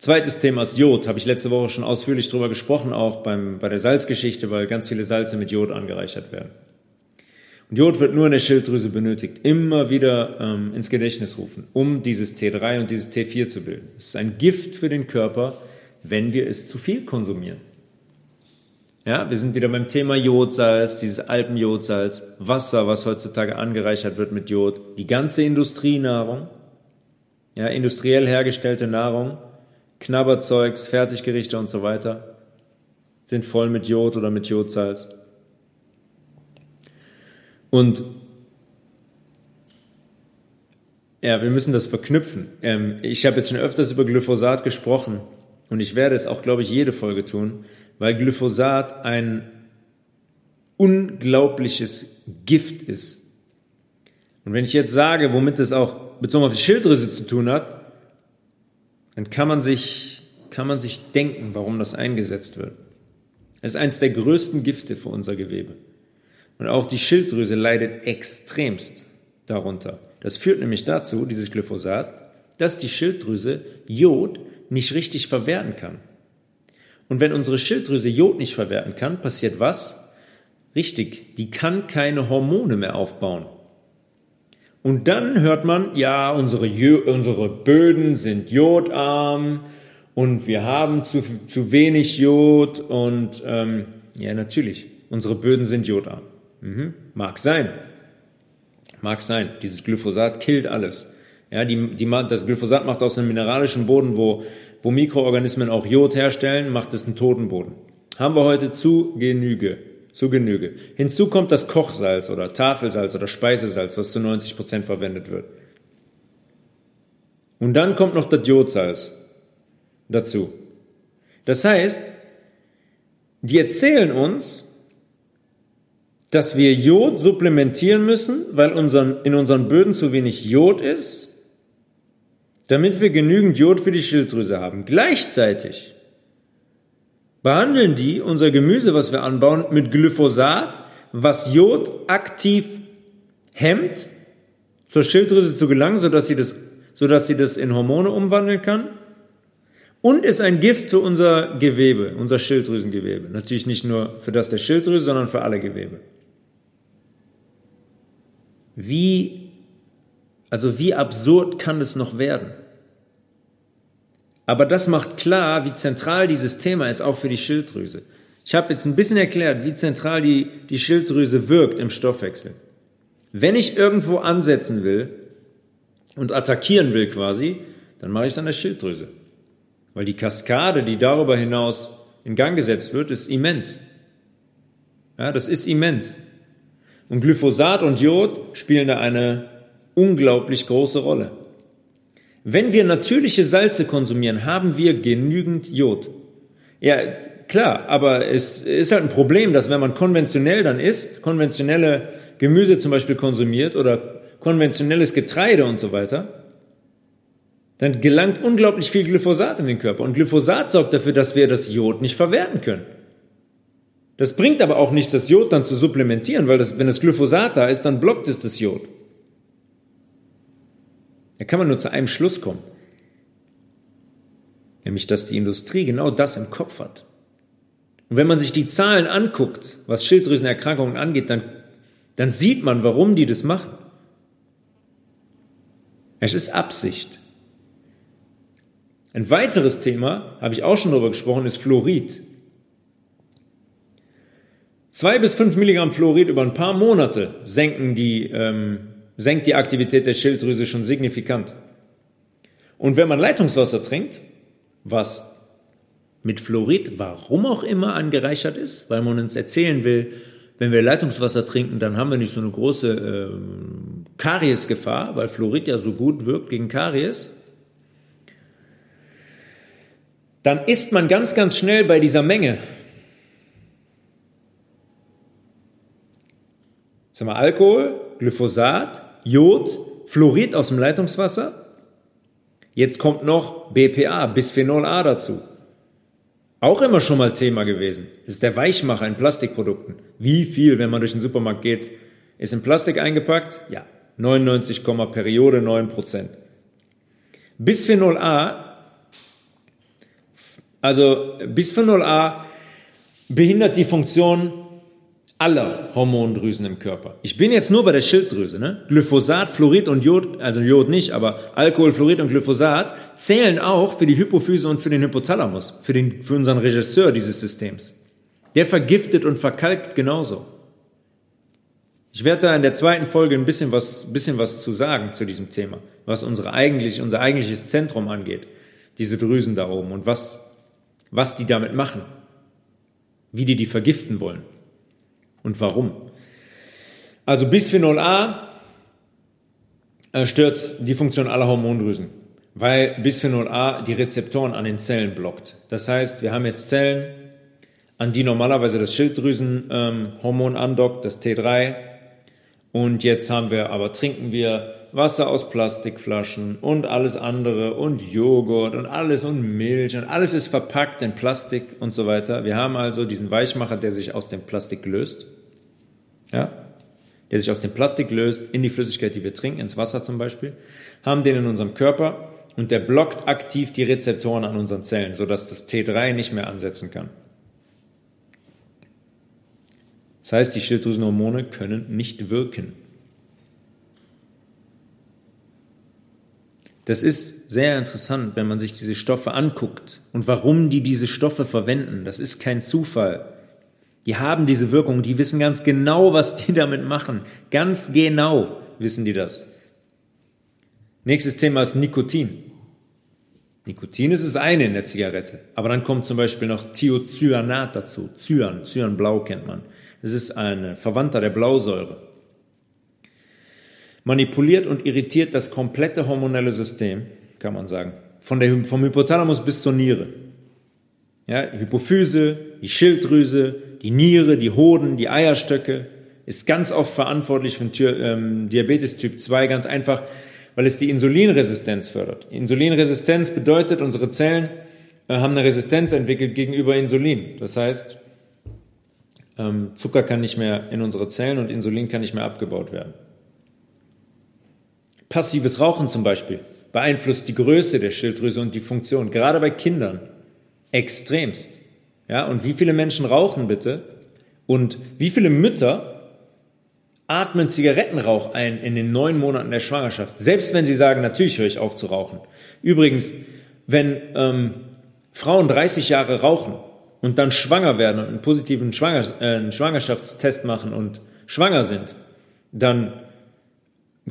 Speaker 1: Zweites Thema ist Jod. Habe ich letzte Woche schon ausführlich drüber gesprochen, auch beim, bei der Salzgeschichte, weil ganz viele Salze mit Jod angereichert werden. Und Jod wird nur in der Schilddrüse benötigt. Immer wieder ähm, ins Gedächtnis rufen, um dieses T3 und dieses T4 zu bilden. Es ist ein Gift für den Körper, wenn wir es zu viel konsumieren. Ja, wir sind wieder beim Thema Jodsalz, dieses Alpenjodsalz, Wasser, was heutzutage angereichert wird mit Jod, die ganze Industrienahrung, ja, industriell hergestellte Nahrung, Knabberzeugs, Fertiggerichte und so weiter sind voll mit Jod oder mit Jodsalz. Und ja, wir müssen das verknüpfen. Ähm, ich habe jetzt schon öfters über Glyphosat gesprochen und ich werde es auch, glaube ich, jede Folge tun, weil Glyphosat ein unglaubliches Gift ist. Und wenn ich jetzt sage, womit es auch bezogen auf die Schilddrüse zu tun hat, dann kann man sich, kann man sich denken, warum das eingesetzt wird. Es ist eines der größten Gifte für unser Gewebe. Und auch die Schilddrüse leidet extremst darunter. Das führt nämlich dazu, dieses Glyphosat, dass die Schilddrüse Jod nicht richtig verwerten kann. Und wenn unsere Schilddrüse Jod nicht verwerten kann, passiert was? Richtig, die kann keine Hormone mehr aufbauen. Und dann hört man, ja, unsere, unsere Böden sind jodarm und wir haben zu, zu wenig Jod und ähm, ja, natürlich, unsere Böden sind jodarm. Mhm. Mag sein. Mag sein. Dieses Glyphosat killt alles. Ja, die, die, das Glyphosat macht aus einem mineralischen Boden, wo, wo Mikroorganismen auch Jod herstellen, macht es einen toten Boden. Haben wir heute zu Genüge zu Genüge. Hinzu kommt das Kochsalz oder Tafelsalz oder Speisesalz, was zu 90 Prozent verwendet wird. Und dann kommt noch das Jodsalz dazu. Das heißt, die erzählen uns, dass wir Jod supplementieren müssen, weil unseren, in unseren Böden zu wenig Jod ist, damit wir genügend Jod für die Schilddrüse haben. Gleichzeitig behandeln die unser Gemüse, was wir anbauen, mit Glyphosat, was Jod aktiv hemmt, zur Schilddrüse zu gelangen, sodass sie das, sodass sie das in Hormone umwandeln kann. Und ist ein Gift für unser Gewebe, unser Schilddrüsengewebe. Natürlich nicht nur für das der Schilddrüse, sondern für alle Gewebe. Wie, also wie absurd kann es noch werden? Aber das macht klar, wie zentral dieses Thema ist, auch für die Schilddrüse. Ich habe jetzt ein bisschen erklärt, wie zentral die, die Schilddrüse wirkt im Stoffwechsel. Wenn ich irgendwo ansetzen will und attackieren will quasi, dann mache ich es an der Schilddrüse. Weil die Kaskade, die darüber hinaus in Gang gesetzt wird, ist immens. Ja, das ist immens. Und Glyphosat und Jod spielen da eine unglaublich große Rolle. Wenn wir natürliche Salze konsumieren, haben wir genügend Jod. Ja, klar, aber es ist halt ein Problem, dass wenn man konventionell dann isst, konventionelle Gemüse zum Beispiel konsumiert oder konventionelles Getreide und so weiter, dann gelangt unglaublich viel Glyphosat in den Körper. Und Glyphosat sorgt dafür, dass wir das Jod nicht verwerten können. Das bringt aber auch nichts, das Jod dann zu supplementieren, weil das, wenn das Glyphosat da ist, dann blockt es das Jod. Da kann man nur zu einem Schluss kommen. Nämlich, dass die Industrie genau das im Kopf hat. Und wenn man sich die Zahlen anguckt, was Schilddrüsenerkrankungen angeht, dann, dann sieht man, warum die das machen. Es ist Absicht. Ein weiteres Thema, habe ich auch schon darüber gesprochen, ist Fluorid. Zwei bis fünf Milligramm Fluorid über ein paar Monate senken die ähm, senkt die Aktivität der Schilddrüse schon signifikant. Und wenn man Leitungswasser trinkt, was mit Fluorid, warum auch immer, angereichert ist, weil man uns erzählen will, wenn wir Leitungswasser trinken, dann haben wir nicht so eine große äh, Kariesgefahr, weil Fluorid ja so gut wirkt gegen Karies. Dann ist man ganz, ganz schnell bei dieser Menge. Sag mal, Alkohol, Glyphosat, Jod, Fluorid aus dem Leitungswasser. Jetzt kommt noch BPA, Bisphenol A dazu. Auch immer schon mal Thema gewesen. Das ist der Weichmacher in Plastikprodukten. Wie viel, wenn man durch den Supermarkt geht, ist in Plastik eingepackt? Ja, 99, Periode 9 Prozent. Bisphenol A, also Bisphenol A behindert die Funktion aller Hormondrüsen im Körper. Ich bin jetzt nur bei der Schilddrüse. Ne? Glyphosat, Fluorid und Jod, also Jod nicht, aber Alkohol, Fluorid und Glyphosat zählen auch für die Hypophyse und für den Hypothalamus, für, den, für unseren Regisseur dieses Systems. Der vergiftet und verkalkt genauso. Ich werde da in der zweiten Folge ein bisschen was, bisschen was zu sagen zu diesem Thema, was unsere eigentlich, unser eigentliches Zentrum angeht, diese Drüsen da oben und was, was die damit machen, wie die die vergiften wollen und warum. Also Bisphenol A äh, stört die Funktion aller Hormondrüsen, weil Bisphenol A die Rezeptoren an den Zellen blockt. Das heißt, wir haben jetzt Zellen, an die normalerweise das Schilddrüsenhormon ähm, andockt, das T3. Und jetzt haben wir, aber trinken wir Wasser aus Plastikflaschen und alles andere und Joghurt und alles und Milch und alles ist verpackt in Plastik und so weiter. Wir haben also diesen Weichmacher, der sich aus dem Plastik löst ja, der sich aus dem Plastik löst, in die Flüssigkeit, die wir trinken, ins Wasser zum Beispiel, haben den in unserem Körper und der blockt aktiv die Rezeptoren an unseren Zellen, sodass das T3 nicht mehr ansetzen kann. Das heißt, die Schilddrüsenhormone können nicht wirken. Das ist sehr interessant, wenn man sich diese Stoffe anguckt und warum die diese Stoffe verwenden. Das ist kein Zufall. Die haben diese Wirkung, die wissen ganz genau, was die damit machen. Ganz genau wissen die das. Nächstes Thema ist Nikotin. Nikotin ist das eine in der Zigarette, aber dann kommt zum Beispiel noch Thiocyanat dazu. Cyan, Cyanblau kennt man. Das ist ein Verwandter der Blausäure. Manipuliert und irritiert das komplette hormonelle System, kann man sagen. Von der, vom Hypothalamus bis zur Niere. Ja, Hypophyse, die Schilddrüse, die Niere, die Hoden, die Eierstöcke, ist ganz oft verantwortlich für ähm, Diabetes Typ 2, ganz einfach, weil es die Insulinresistenz fördert. Insulinresistenz bedeutet, unsere Zellen äh, haben eine Resistenz entwickelt gegenüber Insulin. Das heißt, ähm, Zucker kann nicht mehr in unsere Zellen und Insulin kann nicht mehr abgebaut werden. Passives Rauchen zum Beispiel beeinflusst die Größe der Schilddrüse und die Funktion, gerade bei Kindern, extremst. Ja, und wie viele Menschen rauchen bitte? Und wie viele Mütter atmen Zigarettenrauch ein in den neun Monaten der Schwangerschaft? Selbst wenn sie sagen, natürlich höre ich auf zu rauchen. Übrigens, wenn ähm, Frauen 30 Jahre rauchen und dann schwanger werden und einen positiven Schwanger, äh, einen Schwangerschaftstest machen und schwanger sind, dann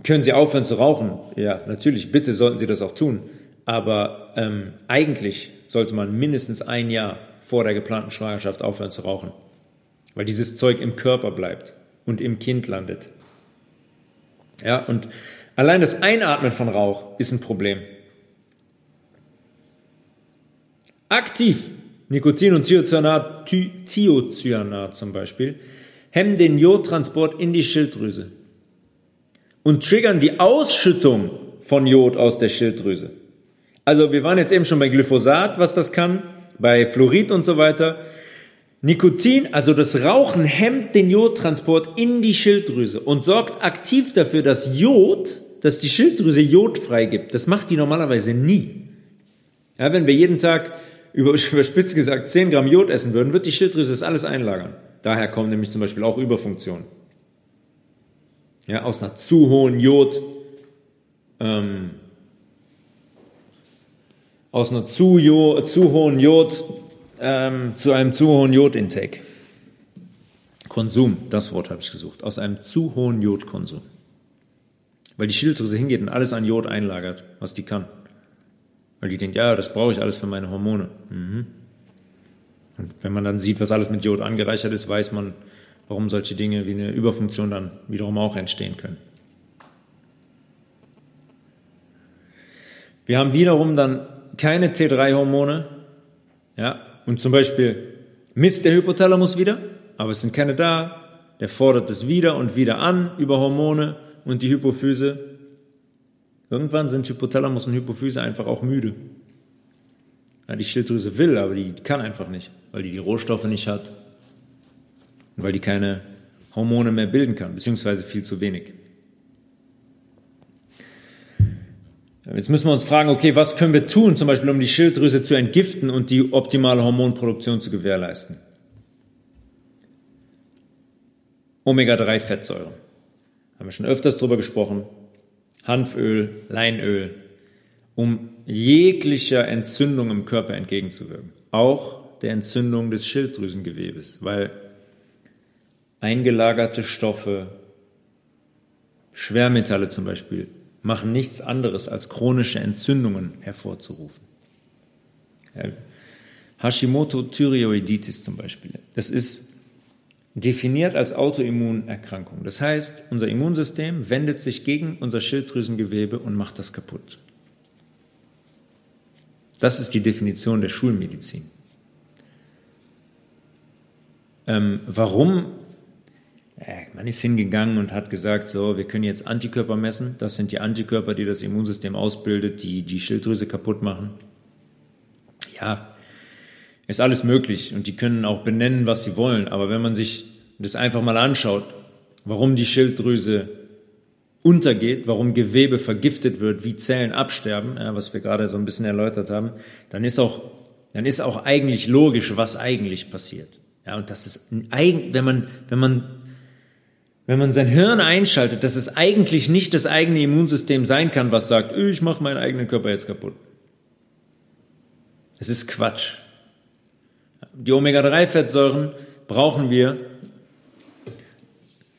Speaker 1: können sie aufhören zu rauchen. Ja, natürlich, bitte sollten sie das auch tun. Aber ähm, eigentlich sollte man mindestens ein Jahr vor der geplanten Schwangerschaft aufhören zu rauchen, weil dieses Zeug im Körper bleibt und im Kind landet. Ja, und allein das Einatmen von Rauch ist ein Problem. Aktiv Nikotin und Thiocyanat, Thiocyanat zum Beispiel, hemmen den Jodtransport in die Schilddrüse und triggern die Ausschüttung von Jod aus der Schilddrüse. Also wir waren jetzt eben schon bei Glyphosat, was das kann bei Fluorid und so weiter. Nikotin, also das Rauchen, hemmt den Jodtransport in die Schilddrüse und sorgt aktiv dafür, dass Jod, dass die Schilddrüse Jod freigibt. Das macht die normalerweise nie. Ja, wenn wir jeden Tag überspitzt gesagt 10 Gramm Jod essen würden, wird die Schilddrüse das alles einlagern. Daher kommen nämlich zum Beispiel auch Überfunktionen. Ja, aus einer zu hohen Jod, ähm, aus einer zu, zu hohen Jod ähm, zu einem zu hohen Jodintake. Konsum, das Wort habe ich gesucht. Aus einem zu hohen Jodkonsum. Weil die Schilddrüse hingeht und alles an Jod einlagert, was die kann. Weil die denkt, ja, das brauche ich alles für meine Hormone. Mhm. Und wenn man dann sieht, was alles mit Jod angereichert ist, weiß man, warum solche Dinge wie eine Überfunktion dann wiederum auch entstehen können. Wir haben wiederum dann keine T3-Hormone, ja, und zum Beispiel misst der Hypothalamus wieder, aber es sind keine da, der fordert es wieder und wieder an über Hormone und die Hypophyse. Irgendwann sind Hypothalamus und Hypophyse einfach auch müde. Ja, die Schilddrüse will, aber die kann einfach nicht, weil die die Rohstoffe nicht hat und weil die keine Hormone mehr bilden kann, beziehungsweise viel zu wenig. Jetzt müssen wir uns fragen, okay, was können wir tun, zum Beispiel um die Schilddrüse zu entgiften und die optimale Hormonproduktion zu gewährleisten? Omega-3-Fettsäuren. Haben wir schon öfters drüber gesprochen. Hanföl, Leinöl, um jeglicher Entzündung im Körper entgegenzuwirken. Auch der Entzündung des Schilddrüsengewebes, weil eingelagerte Stoffe, Schwermetalle zum Beispiel, machen nichts anderes als chronische Entzündungen hervorzurufen. Hashimoto-Thyreoiditis zum Beispiel. Das ist definiert als Autoimmunerkrankung. Das heißt, unser Immunsystem wendet sich gegen unser Schilddrüsengewebe und macht das kaputt. Das ist die Definition der Schulmedizin. Ähm, warum man ist hingegangen und hat gesagt, so, wir können jetzt Antikörper messen. Das sind die Antikörper, die das Immunsystem ausbildet, die die Schilddrüse kaputt machen. Ja, ist alles möglich und die können auch benennen, was sie wollen. Aber wenn man sich das einfach mal anschaut, warum die Schilddrüse untergeht, warum Gewebe vergiftet wird, wie Zellen absterben, ja, was wir gerade so ein bisschen erläutert haben, dann ist auch, dann ist auch eigentlich logisch, was eigentlich passiert. Ja, und das ist, wenn man, wenn man wenn man sein Hirn einschaltet, dass es eigentlich nicht das eigene Immunsystem sein kann, was sagt, ich mache meinen eigenen Körper jetzt kaputt. Es ist Quatsch. Die Omega-3-Fettsäuren brauchen wir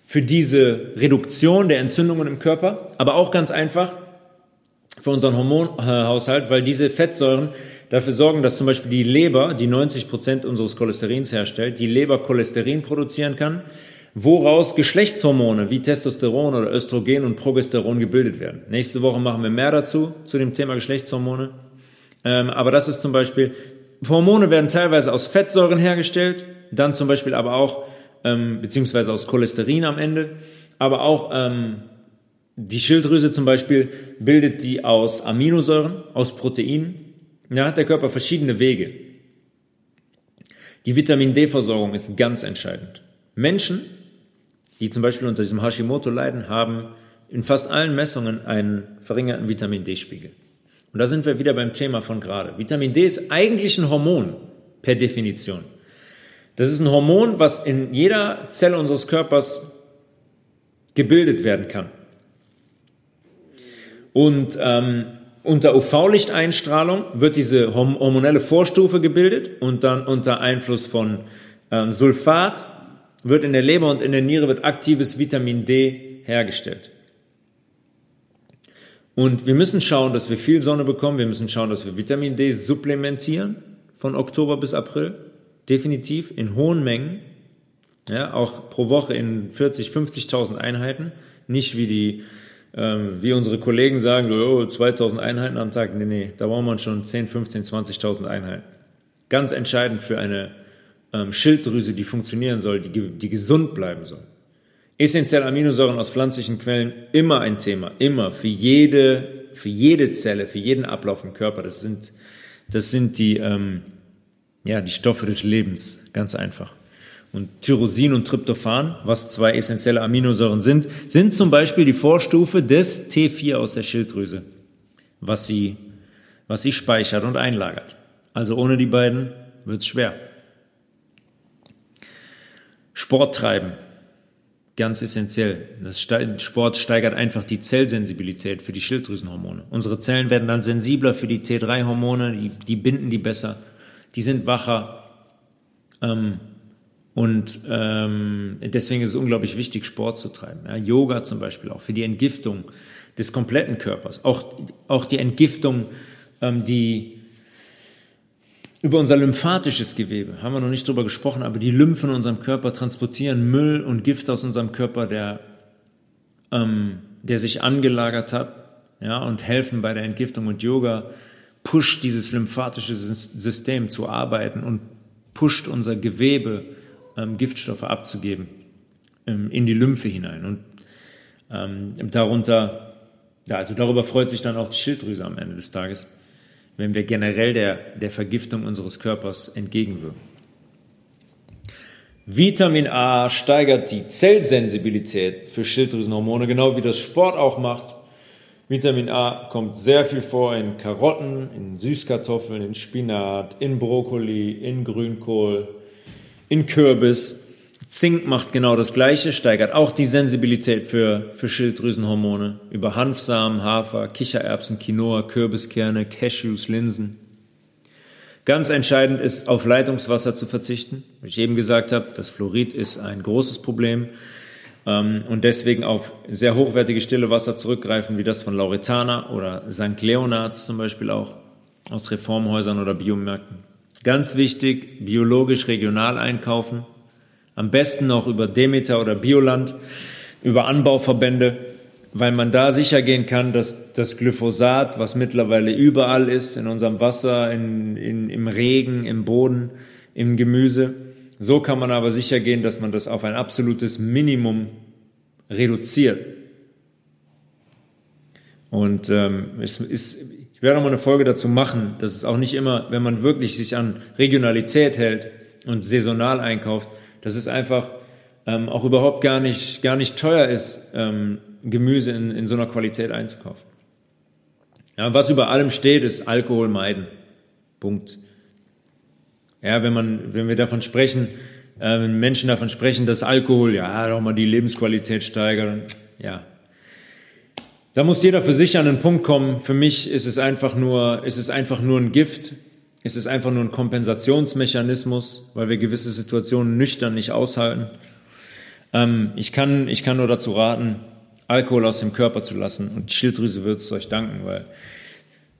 Speaker 1: für diese Reduktion der Entzündungen im Körper, aber auch ganz einfach für unseren Hormonhaushalt, weil diese Fettsäuren dafür sorgen, dass zum Beispiel die Leber, die 90 Prozent unseres Cholesterins herstellt, die Leber Cholesterin produzieren kann, woraus Geschlechtshormone wie Testosteron oder Östrogen und Progesteron gebildet werden. Nächste Woche machen wir mehr dazu, zu dem Thema Geschlechtshormone. Ähm, aber das ist zum Beispiel, Hormone werden teilweise aus Fettsäuren hergestellt, dann zum Beispiel aber auch, ähm, beziehungsweise aus Cholesterin am Ende, aber auch ähm, die Schilddrüse zum Beispiel bildet die aus Aminosäuren, aus Proteinen. Da hat der Körper verschiedene Wege. Die Vitamin D-Versorgung ist ganz entscheidend. Menschen die zum Beispiel unter diesem Hashimoto leiden, haben in fast allen Messungen einen verringerten Vitamin D-Spiegel. Und da sind wir wieder beim Thema von gerade. Vitamin D ist eigentlich ein Hormon per Definition. Das ist ein Hormon, was in jeder Zelle unseres Körpers gebildet werden kann. Und ähm, unter UV-Lichteinstrahlung wird diese hormonelle Vorstufe gebildet und dann unter Einfluss von ähm, Sulfat wird in der Leber und in der Niere wird aktives Vitamin D hergestellt. Und wir müssen schauen, dass wir viel Sonne bekommen. Wir müssen schauen, dass wir Vitamin D supplementieren von Oktober bis April. Definitiv in hohen Mengen. Ja, auch pro Woche in 40, 50.000 Einheiten. Nicht wie die, ähm, wie unsere Kollegen sagen, oh, 2000 Einheiten am Tag. Nee, nee, da braucht man schon 10, 15, 20.000 Einheiten. Ganz entscheidend für eine ähm, Schilddrüse, die funktionieren soll, die, die gesund bleiben soll. Essentielle Aminosäuren aus pflanzlichen Quellen immer ein Thema, immer für jede, für jede Zelle, für jeden Ablauf im Körper. Das sind, das sind die, ähm, ja, die Stoffe des Lebens, ganz einfach. Und Tyrosin und Tryptophan, was zwei essentielle Aminosäuren sind, sind zum Beispiel die Vorstufe des T4 aus der Schilddrüse, was sie, was sie speichert und einlagert. Also ohne die beiden wird es schwer. Sport treiben, ganz essentiell. Das Sport steigert einfach die Zellsensibilität für die Schilddrüsenhormone. Unsere Zellen werden dann sensibler für die T3-Hormone, die, die, binden die besser, die sind wacher. Ähm, und ähm, deswegen ist es unglaublich wichtig, Sport zu treiben. Ja, Yoga zum Beispiel auch für die Entgiftung des kompletten Körpers. Auch, auch die Entgiftung, ähm, die über unser lymphatisches Gewebe haben wir noch nicht drüber gesprochen, aber die Lymphen in unserem Körper transportieren Müll und Gift aus unserem Körper, der, ähm, der sich angelagert hat, ja, und helfen bei der Entgiftung. Und Yoga pusht dieses lymphatische System zu arbeiten und pusht unser Gewebe, ähm, Giftstoffe abzugeben ähm, in die Lymphe hinein. Und ähm, darunter, ja, also darüber freut sich dann auch die Schilddrüse am Ende des Tages wenn wir generell der, der Vergiftung unseres Körpers entgegenwirken. Vitamin A steigert die Zellsensibilität für Schilddrüsenhormone, genau wie das Sport auch macht. Vitamin A kommt sehr viel vor in Karotten, in Süßkartoffeln, in Spinat, in Brokkoli, in Grünkohl, in Kürbis. Zink macht genau das Gleiche, steigert auch die Sensibilität für, für Schilddrüsenhormone über Hanfsamen, Hafer, Kichererbsen, Quinoa, Kürbiskerne, Cashews, Linsen. Ganz entscheidend ist, auf Leitungswasser zu verzichten. Wie ich eben gesagt habe, das Fluorid ist ein großes Problem ähm, und deswegen auf sehr hochwertige stille Wasser zurückgreifen, wie das von Lauretana oder St. Leonards zum Beispiel auch aus Reformhäusern oder Biomärkten. Ganz wichtig, biologisch regional einkaufen am besten noch über Demeter oder Bioland, über Anbauverbände, weil man da sicher gehen kann, dass das Glyphosat, was mittlerweile überall ist, in unserem Wasser, in, in, im Regen, im Boden, im Gemüse, so kann man aber sicher gehen, dass man das auf ein absolutes Minimum reduziert. Und ähm, es ist, ich werde noch mal eine Folge dazu machen, dass es auch nicht immer, wenn man wirklich sich an Regionalität hält und saisonal einkauft, dass es einfach ähm, auch überhaupt gar nicht, gar nicht teuer ist, ähm, Gemüse in, in so einer Qualität einzukaufen. Ja, was über allem steht, ist Alkohol meiden. Punkt. Ja, wenn man, wenn wir davon sprechen, äh, wenn Menschen davon sprechen, dass Alkohol ja doch mal die Lebensqualität steigert, ja. Da muss jeder für sich an den Punkt kommen. Für mich ist es einfach nur, ist es einfach nur ein Gift. Ist es einfach nur ein Kompensationsmechanismus, weil wir gewisse Situationen nüchtern nicht aushalten? Ähm, ich, kann, ich kann nur dazu raten, Alkohol aus dem Körper zu lassen und die Schilddrüse wird es euch danken, weil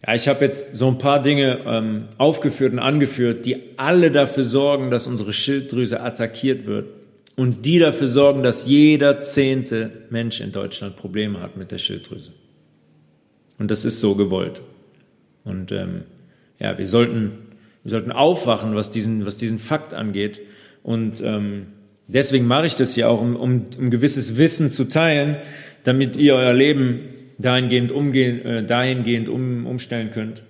Speaker 1: ja, ich habe jetzt so ein paar Dinge ähm, aufgeführt und angeführt, die alle dafür sorgen, dass unsere Schilddrüse attackiert wird und die dafür sorgen, dass jeder zehnte Mensch in Deutschland Probleme hat mit der Schilddrüse. Und das ist so gewollt. Und ähm, ja, wir sollten, wir sollten aufwachen, was diesen, was diesen Fakt angeht. Und ähm, deswegen mache ich das hier auch, um, um, um gewisses Wissen zu teilen, damit ihr euer Leben dahingehend umgehen, äh, dahingehend um, umstellen könnt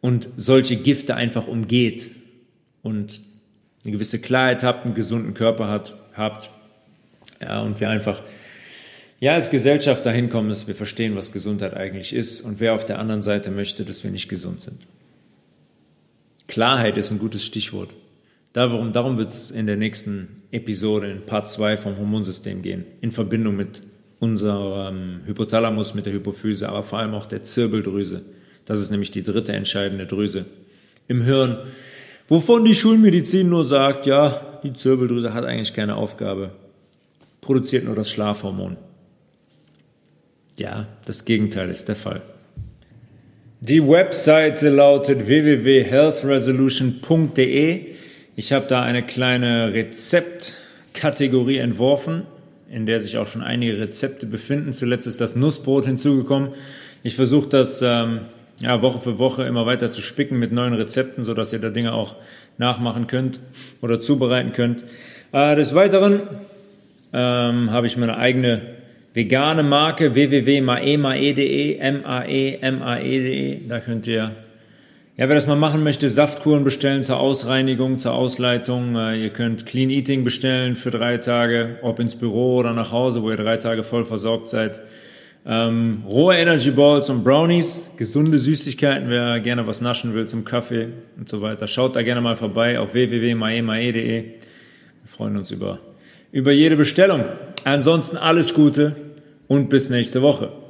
Speaker 1: und solche Gifte einfach umgeht und eine gewisse Klarheit habt, einen gesunden Körper hat, habt, ja, und wir einfach ja als Gesellschaft dahin kommen, dass wir verstehen, was Gesundheit eigentlich ist und wer auf der anderen Seite möchte, dass wir nicht gesund sind. Klarheit ist ein gutes Stichwort. Darum, darum wird es in der nächsten Episode, in Part 2 vom Hormonsystem gehen, in Verbindung mit unserem Hypothalamus, mit der Hypophyse, aber vor allem auch der Zirbeldrüse. Das ist nämlich die dritte entscheidende Drüse im Hirn, wovon die Schulmedizin nur sagt, ja, die Zirbeldrüse hat eigentlich keine Aufgabe, produziert nur das Schlafhormon. Ja, das Gegenteil ist der Fall. Die Webseite lautet www.healthresolution.de. Ich habe da eine kleine Rezeptkategorie entworfen, in der sich auch schon einige Rezepte befinden. Zuletzt ist das Nussbrot hinzugekommen. Ich versuche das ähm, ja, Woche für Woche immer weiter zu spicken mit neuen Rezepten, sodass ihr da Dinge auch nachmachen könnt oder zubereiten könnt. Äh, des Weiteren ähm, habe ich meine eigene vegane Marke www.maemae.de, M-A-E-M-A-E.de. Da könnt ihr, ja, wer das mal machen möchte, Saftkuren bestellen zur Ausreinigung, zur Ausleitung. Äh, ihr könnt Clean Eating bestellen für drei Tage, ob ins Büro oder nach Hause, wo ihr drei Tage voll versorgt seid. Ähm, rohe Energy Balls und Brownies, gesunde Süßigkeiten, wer gerne was naschen will zum Kaffee und so weiter. Schaut da gerne mal vorbei auf www.maemae.de. Wir freuen uns über, über jede Bestellung. Ansonsten alles Gute und bis nächste Woche.